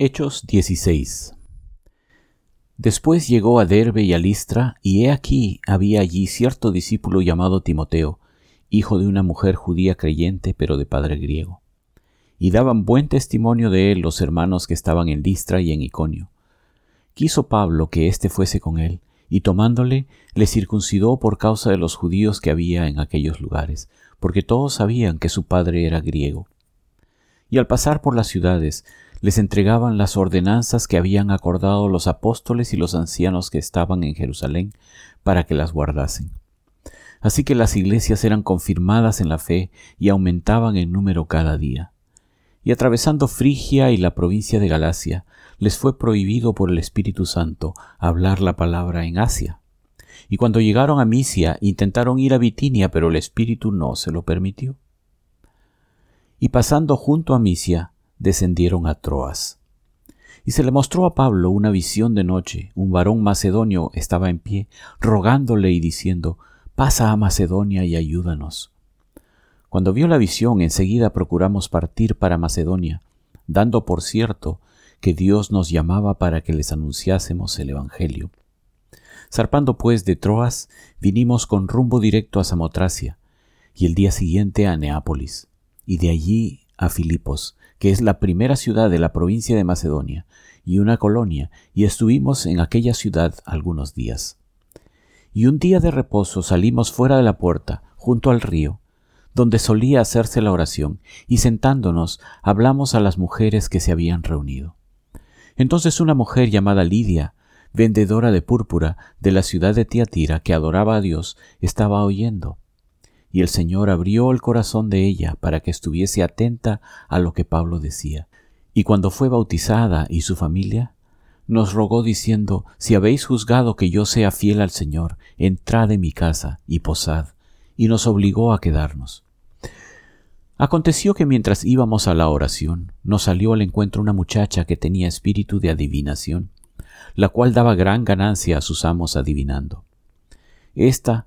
Hechos 16 Después llegó a Derbe y a Listra, y he aquí había allí cierto discípulo llamado Timoteo, hijo de una mujer judía creyente, pero de padre griego. Y daban buen testimonio de él los hermanos que estaban en Listra y en Iconio. Quiso Pablo que éste fuese con él, y tomándole, le circuncidó por causa de los judíos que había en aquellos lugares, porque todos sabían que su padre era griego. Y al pasar por las ciudades, les entregaban las ordenanzas que habían acordado los apóstoles y los ancianos que estaban en Jerusalén para que las guardasen. Así que las iglesias eran confirmadas en la fe y aumentaban en número cada día. Y atravesando Frigia y la provincia de Galacia, les fue prohibido por el Espíritu Santo hablar la palabra en Asia. Y cuando llegaron a Misia intentaron ir a Bitinia, pero el Espíritu no se lo permitió. Y pasando junto a Misia, descendieron a Troas. Y se le mostró a Pablo una visión de noche. Un varón macedonio estaba en pie, rogándole y diciendo, Pasa a Macedonia y ayúdanos. Cuando vio la visión, enseguida procuramos partir para Macedonia, dando por cierto que Dios nos llamaba para que les anunciásemos el Evangelio. Zarpando pues de Troas, vinimos con rumbo directo a Samotracia, y el día siguiente a Neápolis, y de allí a Filipos, que es la primera ciudad de la provincia de Macedonia, y una colonia, y estuvimos en aquella ciudad algunos días. Y un día de reposo salimos fuera de la puerta, junto al río, donde solía hacerse la oración, y sentándonos hablamos a las mujeres que se habían reunido. Entonces una mujer llamada Lidia, vendedora de púrpura de la ciudad de Tiatira, que adoraba a Dios, estaba oyendo y el Señor abrió el corazón de ella para que estuviese atenta a lo que Pablo decía. Y cuando fue bautizada y su familia, nos rogó diciendo, Si habéis juzgado que yo sea fiel al Señor, entrad en mi casa y posad, y nos obligó a quedarnos. Aconteció que mientras íbamos a la oración, nos salió al encuentro una muchacha que tenía espíritu de adivinación, la cual daba gran ganancia a sus amos adivinando. Esta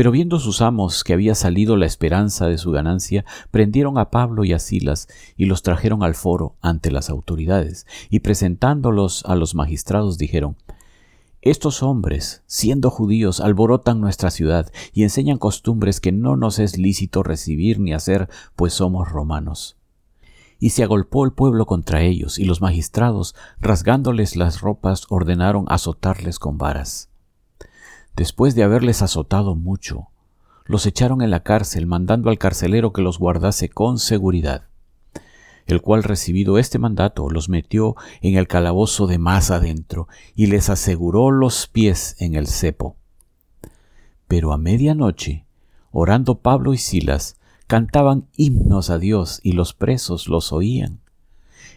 Pero viendo sus amos que había salido la esperanza de su ganancia, prendieron a Pablo y a Silas y los trajeron al foro ante las autoridades, y presentándolos a los magistrados dijeron, estos hombres, siendo judíos, alborotan nuestra ciudad y enseñan costumbres que no nos es lícito recibir ni hacer, pues somos romanos. Y se agolpó el pueblo contra ellos, y los magistrados, rasgándoles las ropas, ordenaron azotarles con varas. Después de haberles azotado mucho, los echaron en la cárcel, mandando al carcelero que los guardase con seguridad, el cual recibido este mandato los metió en el calabozo de más adentro y les aseguró los pies en el cepo. Pero a medianoche, orando Pablo y Silas, cantaban himnos a Dios y los presos los oían.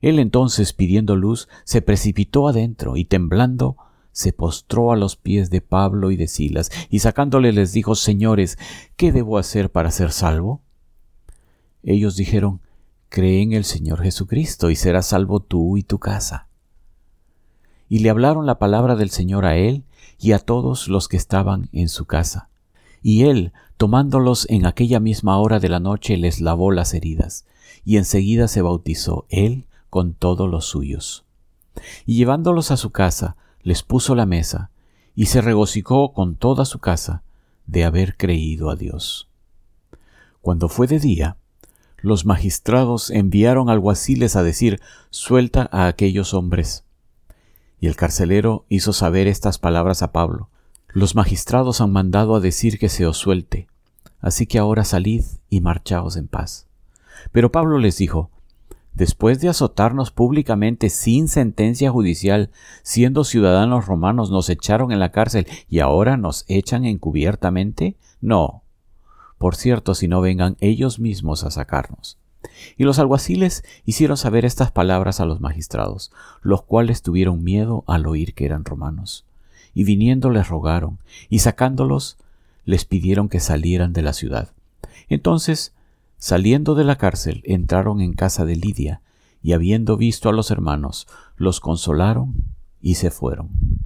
Él entonces, pidiendo luz, se precipitó adentro y temblando, se postró a los pies de Pablo y de Silas, y sacándole les dijo, Señores, ¿qué debo hacer para ser salvo? Ellos dijeron, Cree en el Señor Jesucristo, y serás salvo tú y tu casa. Y le hablaron la palabra del Señor a él y a todos los que estaban en su casa. Y él, tomándolos en aquella misma hora de la noche, les lavó las heridas, y enseguida se bautizó él con todos los suyos. Y llevándolos a su casa, les puso la mesa, y se regocijó con toda su casa de haber creído a Dios. Cuando fue de día, los magistrados enviaron alguaciles a decir suelta a aquellos hombres. Y el carcelero hizo saber estas palabras a Pablo. Los magistrados han mandado a decir que se os suelte. Así que ahora salid y marchaos en paz. Pero Pablo les dijo, Después de azotarnos públicamente sin sentencia judicial, siendo ciudadanos romanos, nos echaron en la cárcel y ahora nos echan encubiertamente? No. Por cierto, si no vengan ellos mismos a sacarnos. Y los alguaciles hicieron saber estas palabras a los magistrados, los cuales tuvieron miedo al oír que eran romanos. Y viniendo les rogaron, y sacándolos, les pidieron que salieran de la ciudad. Entonces, saliendo de la cárcel, entraron en casa de Lidia, y habiendo visto a los hermanos, los consolaron y se fueron.